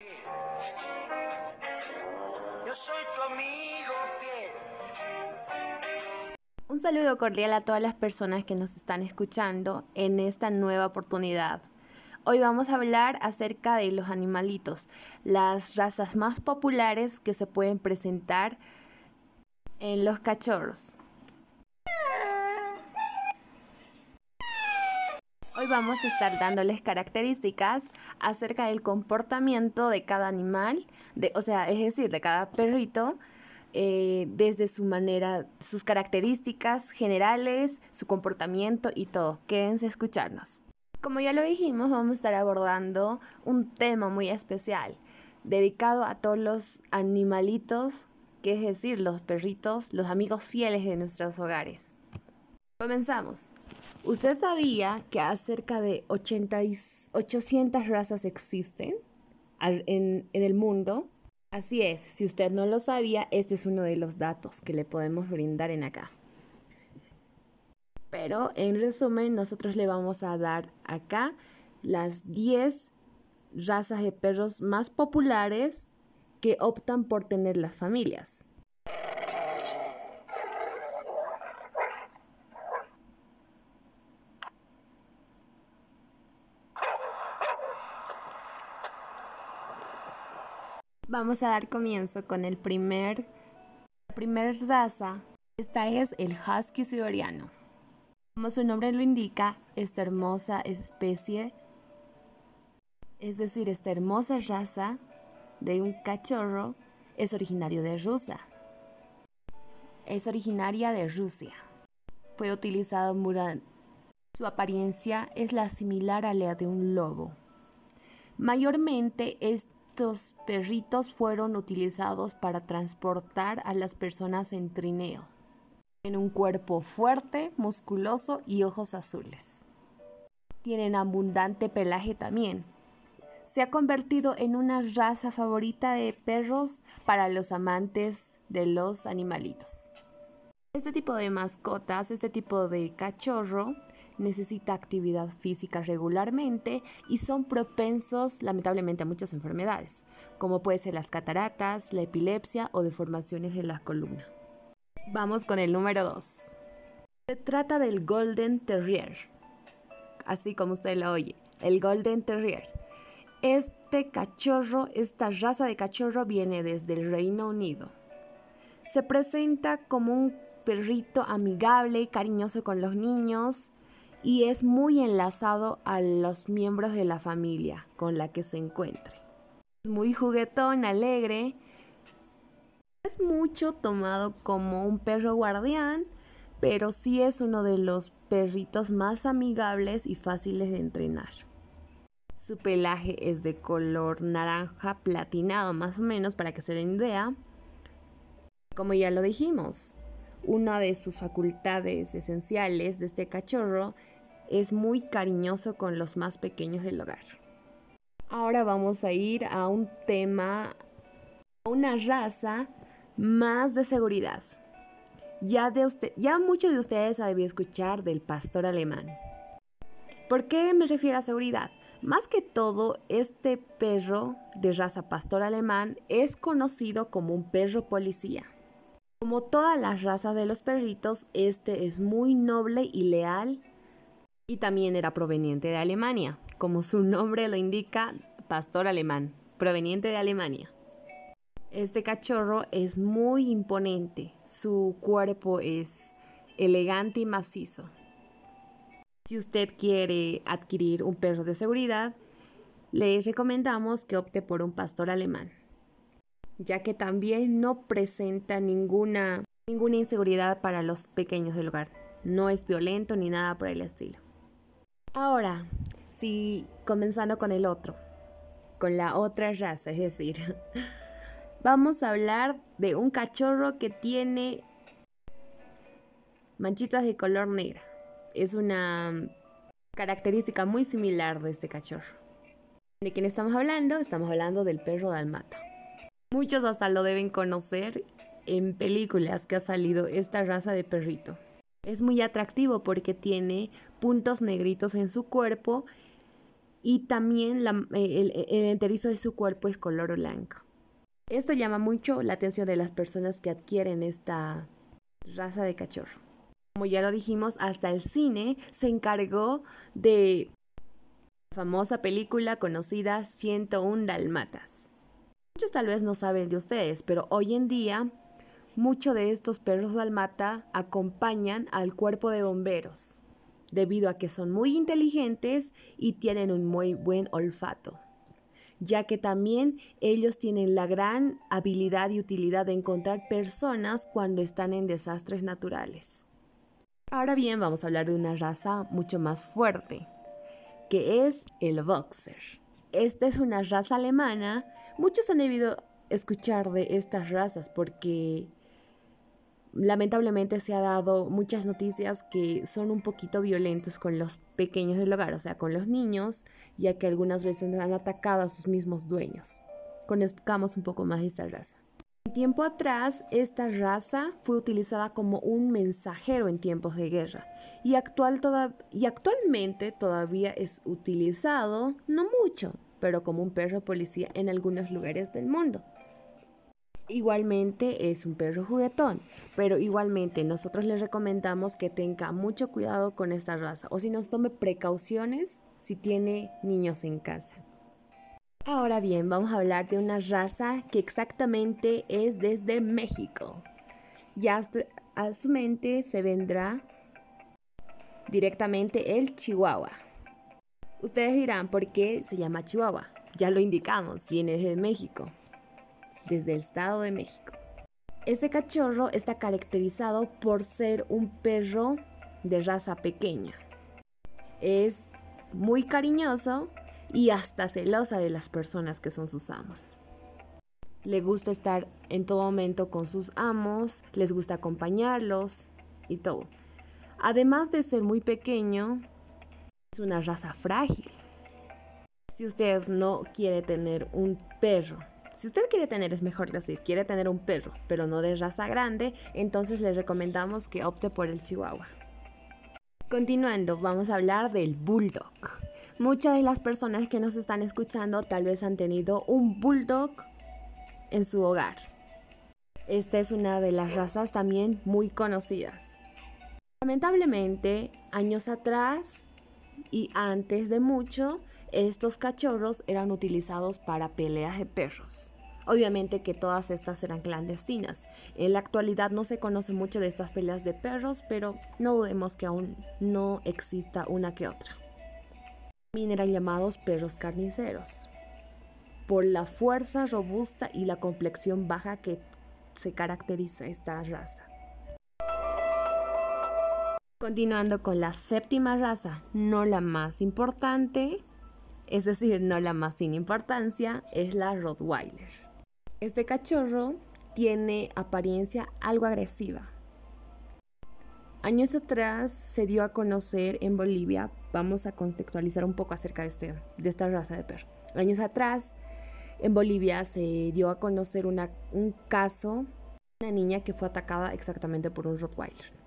Yo soy tu amigo fiel. Un saludo cordial a todas las personas que nos están escuchando en esta nueva oportunidad. Hoy vamos a hablar acerca de los animalitos, las razas más populares que se pueden presentar en los cachorros. Hoy vamos a estar dándoles características acerca del comportamiento de cada animal, de, o sea, es decir, de cada perrito, eh, desde su manera, sus características generales, su comportamiento y todo. Quédense a escucharnos. Como ya lo dijimos, vamos a estar abordando un tema muy especial, dedicado a todos los animalitos, que es decir, los perritos, los amigos fieles de nuestros hogares. Comenzamos. ¿Usted sabía que cerca de 80 800 razas existen en, en el mundo? Así es, si usted no lo sabía, este es uno de los datos que le podemos brindar en acá. Pero en resumen, nosotros le vamos a dar acá las 10 razas de perros más populares que optan por tener las familias. Vamos a dar comienzo con el primer, la primera raza. Esta es el husky siberiano. Como su nombre lo indica, esta hermosa especie, es decir, esta hermosa raza de un cachorro, es originario de Rusia. Es originaria de Rusia. Fue utilizado Muran. Su apariencia es la similar a la de un lobo. Mayormente es estos perritos fueron utilizados para transportar a las personas en trineo. Tienen un cuerpo fuerte, musculoso y ojos azules. Tienen abundante pelaje también. Se ha convertido en una raza favorita de perros para los amantes de los animalitos. Este tipo de mascotas, este tipo de cachorro, necesita actividad física regularmente y son propensos lamentablemente a muchas enfermedades, como puede ser las cataratas, la epilepsia o deformaciones de la columna. Vamos con el número 2. Se trata del Golden Terrier, así como usted lo oye, el Golden Terrier. Este cachorro, esta raza de cachorro viene desde el Reino Unido. Se presenta como un perrito amigable y cariñoso con los niños, y es muy enlazado a los miembros de la familia con la que se encuentre. Es muy juguetón, alegre. Es mucho tomado como un perro guardián, pero sí es uno de los perritos más amigables y fáciles de entrenar. Su pelaje es de color naranja platinado más o menos para que se den idea. Como ya lo dijimos, una de sus facultades esenciales de este cachorro es muy cariñoso con los más pequeños del hogar. Ahora vamos a ir a un tema, a una raza más de seguridad. Ya, de usted, ya muchos de ustedes han debido escuchar del pastor alemán. ¿Por qué me refiero a seguridad? Más que todo, este perro de raza pastor alemán es conocido como un perro policía. Como todas las razas de los perritos, este es muy noble y leal y también era proveniente de Alemania, como su nombre lo indica, pastor alemán, proveniente de Alemania. Este cachorro es muy imponente, su cuerpo es elegante y macizo. Si usted quiere adquirir un perro de seguridad, le recomendamos que opte por un pastor alemán, ya que también no presenta ninguna, ninguna inseguridad para los pequeños del hogar. No es violento ni nada por el estilo. Ahora, si comenzando con el otro, con la otra raza, es decir, vamos a hablar de un cachorro que tiene manchitas de color negra. Es una característica muy similar de este cachorro. ¿De quién estamos hablando? Estamos hablando del perro dalmata. Muchos hasta lo deben conocer en películas que ha salido esta raza de perrito. Es muy atractivo porque tiene puntos negritos en su cuerpo y también el, el enterizo de su cuerpo es color blanco. Esto llama mucho la atención de las personas que adquieren esta raza de cachorro. Como ya lo dijimos, hasta el cine se encargó de la famosa película conocida 101 Dalmatas. Muchos tal vez no saben de ustedes, pero hoy en día muchos de estos perros dalmata acompañan al cuerpo de bomberos, debido a que son muy inteligentes y tienen un muy buen olfato, ya que también ellos tienen la gran habilidad y utilidad de encontrar personas cuando están en desastres naturales. Ahora bien, vamos a hablar de una raza mucho más fuerte, que es el boxer. Esta es una raza alemana. Muchos han debido escuchar de estas razas porque lamentablemente se ha dado muchas noticias que son un poquito violentos con los pequeños del hogar, o sea, con los niños, ya que algunas veces han atacado a sus mismos dueños. Conozcamos un poco más de esta raza. Tiempo atrás, esta raza fue utilizada como un mensajero en tiempos de guerra y, actual y actualmente todavía es utilizado, no mucho, pero como un perro policía en algunos lugares del mundo. Igualmente es un perro juguetón, pero igualmente nosotros les recomendamos que tenga mucho cuidado con esta raza o si nos tome precauciones si tiene niños en casa. Ahora bien, vamos a hablar de una raza que exactamente es desde México. Ya a su mente se vendrá directamente el Chihuahua. Ustedes dirán, ¿por qué se llama Chihuahua? Ya lo indicamos, viene desde México, desde el Estado de México. Este cachorro está caracterizado por ser un perro de raza pequeña. Es muy cariñoso y hasta celosa de las personas que son sus amos. Le gusta estar en todo momento con sus amos, les gusta acompañarlos y todo. Además de ser muy pequeño, es una raza frágil. Si usted no quiere tener un perro, si usted quiere tener, es mejor decir, quiere tener un perro, pero no de raza grande, entonces le recomendamos que opte por el chihuahua. Continuando, vamos a hablar del bulldog. Muchas de las personas que nos están escuchando tal vez han tenido un bulldog en su hogar. Esta es una de las razas también muy conocidas. Lamentablemente, años atrás y antes de mucho, estos cachorros eran utilizados para peleas de perros. Obviamente que todas estas eran clandestinas. En la actualidad no se conoce mucho de estas peleas de perros, pero no dudemos que aún no exista una que otra también eran llamados perros carniceros, por la fuerza robusta y la complexión baja que se caracteriza esta raza. Continuando con la séptima raza, no la más importante, es decir, no la más sin importancia, es la Rottweiler. Este cachorro tiene apariencia algo agresiva, Años atrás se dio a conocer en Bolivia, vamos a contextualizar un poco acerca de, este, de esta raza de perro. Años atrás en Bolivia se dio a conocer un caso, una niña que fue atacada exactamente por un Rottweiler.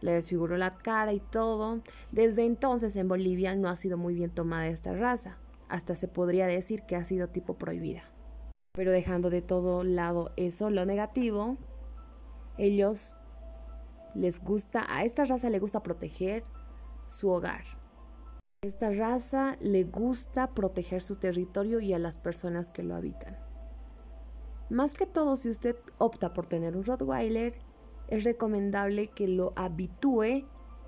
Le desfiguró la cara y todo. Desde entonces en Bolivia no ha sido muy bien tomada esta raza. Hasta se podría decir que ha sido tipo prohibida. Pero dejando de todo lado eso, lo negativo, ellos les gusta, a esta raza le gusta proteger su hogar. A esta raza le gusta proteger su territorio y a las personas que lo habitan. Más que todo, si usted opta por tener un Rottweiler, es recomendable que lo habitúe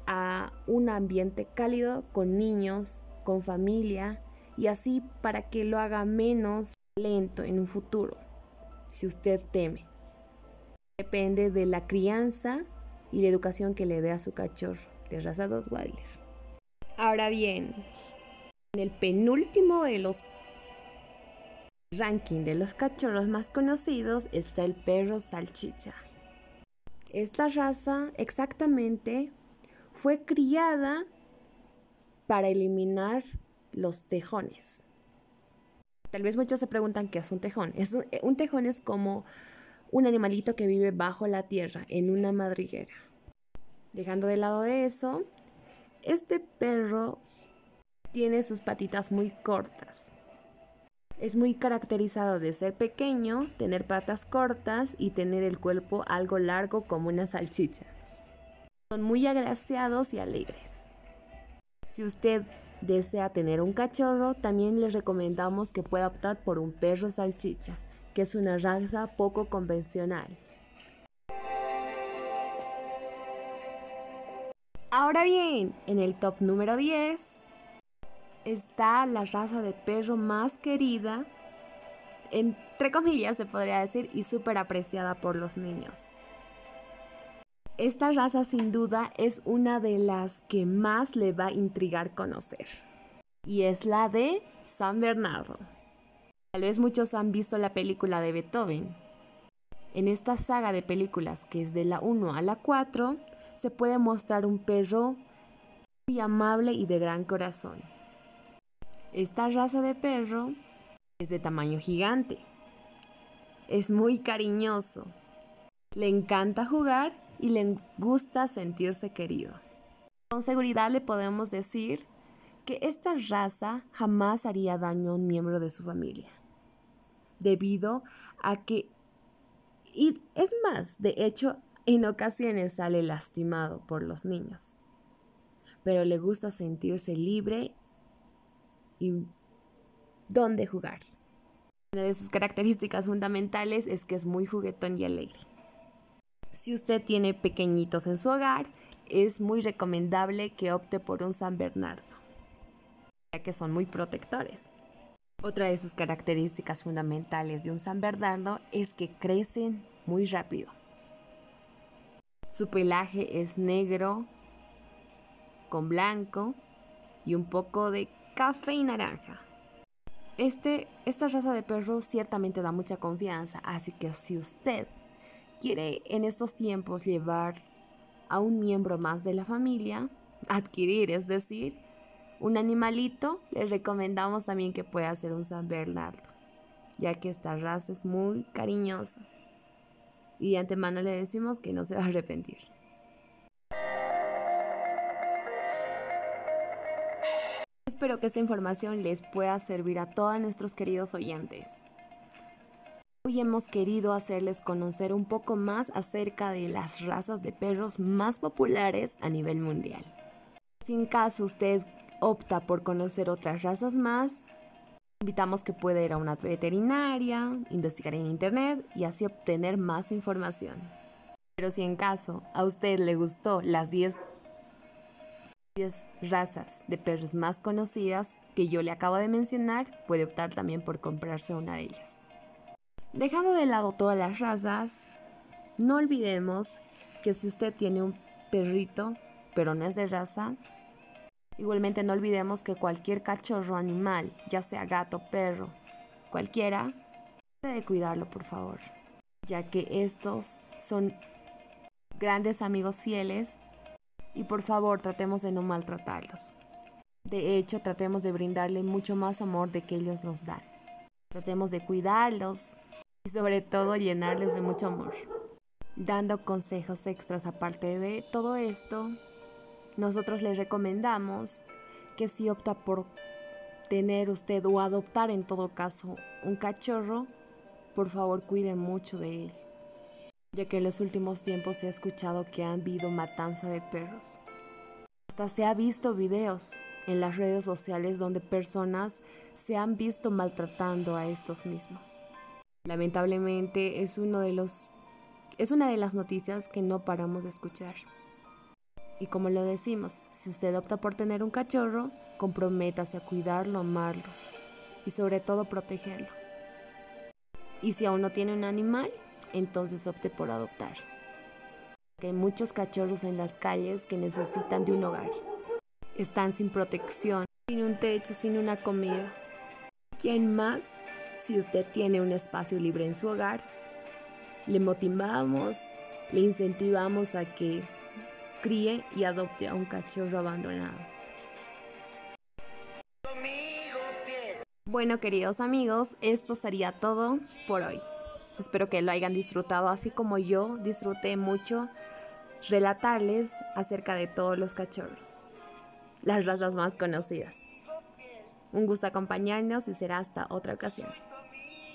a un ambiente cálido con niños, con familia y así para que lo haga menos lento en un futuro, si usted teme. Depende de la crianza y la educación que le dé a su cachorro de raza Weiler. Ahora bien, en el penúltimo de los ranking de los cachorros más conocidos está el perro salchicha. Esta raza exactamente fue criada para eliminar los tejones. Tal vez muchos se preguntan qué es un tejón. Es un tejón es como un animalito que vive bajo la tierra, en una madriguera. Dejando de lado de eso, este perro Tiene sus patitas muy cortas. Es muy caracterizado de ser pequeño, tener patas cortas y tener el cuerpo algo largo como una salchicha. Son muy agraciados y alegres. Si usted desea tener un cachorro, también le recomendamos que pueda optar por un perro salchicha, que es una raza poco convencional. Ahora bien, en el top número 10 está la raza de perro más querida, entre comillas se podría decir, y súper apreciada por los niños. Esta raza sin duda es una de las que más le va a intrigar conocer. Y es la de San Bernardo. Tal vez muchos han visto la película de Beethoven. En esta saga de películas, que es de la 1 a la 4, se puede mostrar un perro muy amable y de gran corazón. Esta raza de perro es de tamaño gigante. Es muy cariñoso. Le encanta jugar y le gusta sentirse querido. Con seguridad le podemos decir que esta raza jamás haría daño a un miembro de su familia, debido a que, y es más, de hecho, en ocasiones sale lastimado por los niños, pero le gusta sentirse libre y dónde jugar. Una de sus características fundamentales es que es muy juguetón y alegre. Si usted tiene pequeñitos en su hogar, es muy recomendable que opte por un San Bernardo, ya que son muy protectores. Otra de sus características fundamentales de un San Bernardo es que crecen muy rápido. Su pelaje es negro con blanco y un poco de café y naranja. Este, esta raza de perro ciertamente da mucha confianza, así que si usted quiere en estos tiempos llevar a un miembro más de la familia, adquirir, es decir, un animalito, le recomendamos también que pueda ser un San Bernardo, ya que esta raza es muy cariñosa. Y de antemano le decimos que no se va a arrepentir. Espero que esta información les pueda servir a todos nuestros queridos oyentes. Hoy hemos querido hacerles conocer un poco más acerca de las razas de perros más populares a nivel mundial. Si en caso usted opta por conocer otras razas más, invitamos que pueda ir a una veterinaria, investigar en internet y así obtener más información. Pero si en caso a usted le gustó las 10 razas de perros más conocidas que yo le acabo de mencionar, puede optar también por comprarse una de ellas. Dejando de lado todas las razas, no olvidemos que si usted tiene un perrito, pero no es de raza, igualmente no olvidemos que cualquier cachorro animal, ya sea gato, perro, cualquiera, debe cuidarlo por favor, ya que estos son grandes amigos fieles y por favor tratemos de no maltratarlos. De hecho, tratemos de brindarle mucho más amor de que ellos nos dan. Tratemos de cuidarlos y sobre todo llenarles de mucho amor. Dando consejos extras aparte de todo esto, nosotros les recomendamos que si opta por tener usted o adoptar en todo caso un cachorro, por favor cuide mucho de él ya que en los últimos tiempos se ha escuchado que ha habido matanza de perros. Hasta se ha visto videos en las redes sociales donde personas se han visto maltratando a estos mismos. Lamentablemente es uno de los es una de las noticias que no paramos de escuchar. Y como lo decimos, si usted opta por tener un cachorro, comprométase a cuidarlo, amarlo y sobre todo protegerlo. Y si aún no tiene un animal, entonces opte por adoptar. Hay muchos cachorros en las calles que necesitan de un hogar. Están sin protección, sin un techo, sin una comida. ¿Quién más? Si usted tiene un espacio libre en su hogar, le motivamos, le incentivamos a que críe y adopte a un cachorro abandonado. Bueno, queridos amigos, esto sería todo por hoy. Espero que lo hayan disfrutado así como yo disfruté mucho relatarles acerca de todos los cachorros, las razas más conocidas. Un gusto acompañarnos y será hasta otra ocasión.